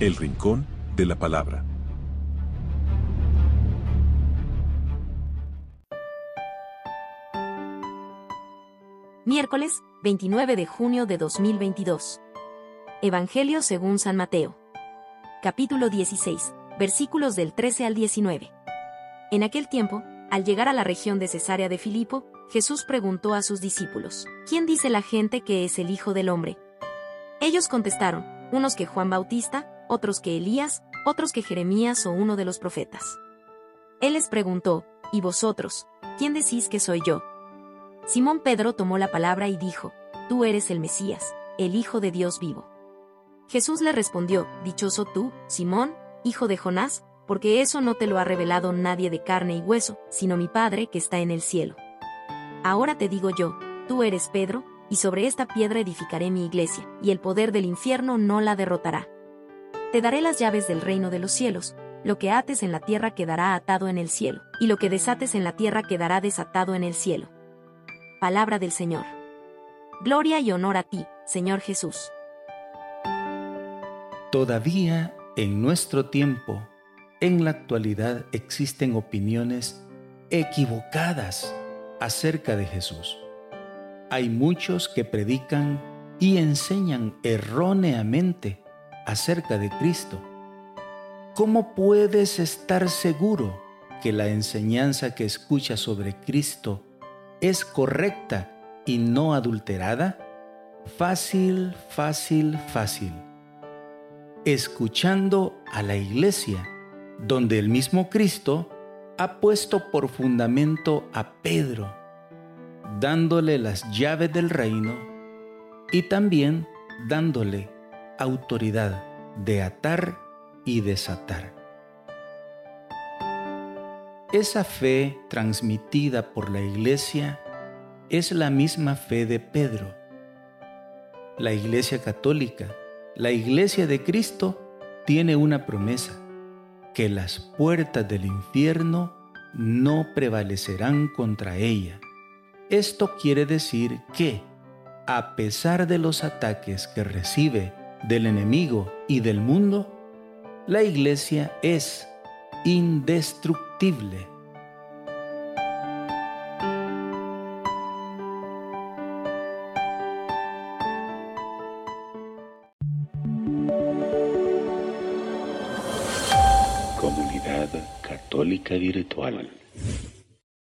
El Rincón de la Palabra. Miércoles, 29 de junio de 2022. Evangelio según San Mateo. Capítulo 16, versículos del 13 al 19. En aquel tiempo, al llegar a la región de Cesarea de Filipo, Jesús preguntó a sus discípulos, ¿quién dice la gente que es el Hijo del Hombre? Ellos contestaron, unos que Juan Bautista, otros que Elías, otros que Jeremías o uno de los profetas. Él les preguntó, ¿y vosotros, quién decís que soy yo? Simón Pedro tomó la palabra y dijo, Tú eres el Mesías, el Hijo de Dios vivo. Jesús le respondió, Dichoso tú, Simón, hijo de Jonás, porque eso no te lo ha revelado nadie de carne y hueso, sino mi Padre que está en el cielo. Ahora te digo yo, tú eres Pedro, y sobre esta piedra edificaré mi iglesia, y el poder del infierno no la derrotará. Te daré las llaves del reino de los cielos, lo que ates en la tierra quedará atado en el cielo, y lo que desates en la tierra quedará desatado en el cielo. Palabra del Señor. Gloria y honor a ti, Señor Jesús. Todavía, en nuestro tiempo, en la actualidad existen opiniones equivocadas acerca de Jesús. Hay muchos que predican y enseñan erróneamente acerca de Cristo. ¿Cómo puedes estar seguro que la enseñanza que escuchas sobre Cristo es correcta y no adulterada? Fácil, fácil, fácil. Escuchando a la iglesia, donde el mismo Cristo ha puesto por fundamento a Pedro, dándole las llaves del reino y también dándole autoridad de atar y desatar. Esa fe transmitida por la iglesia es la misma fe de Pedro. La iglesia católica, la iglesia de Cristo, tiene una promesa, que las puertas del infierno no prevalecerán contra ella. Esto quiere decir que, a pesar de los ataques que recibe del enemigo y del mundo, la iglesia es indestructible. Comunidad Católica Virtual.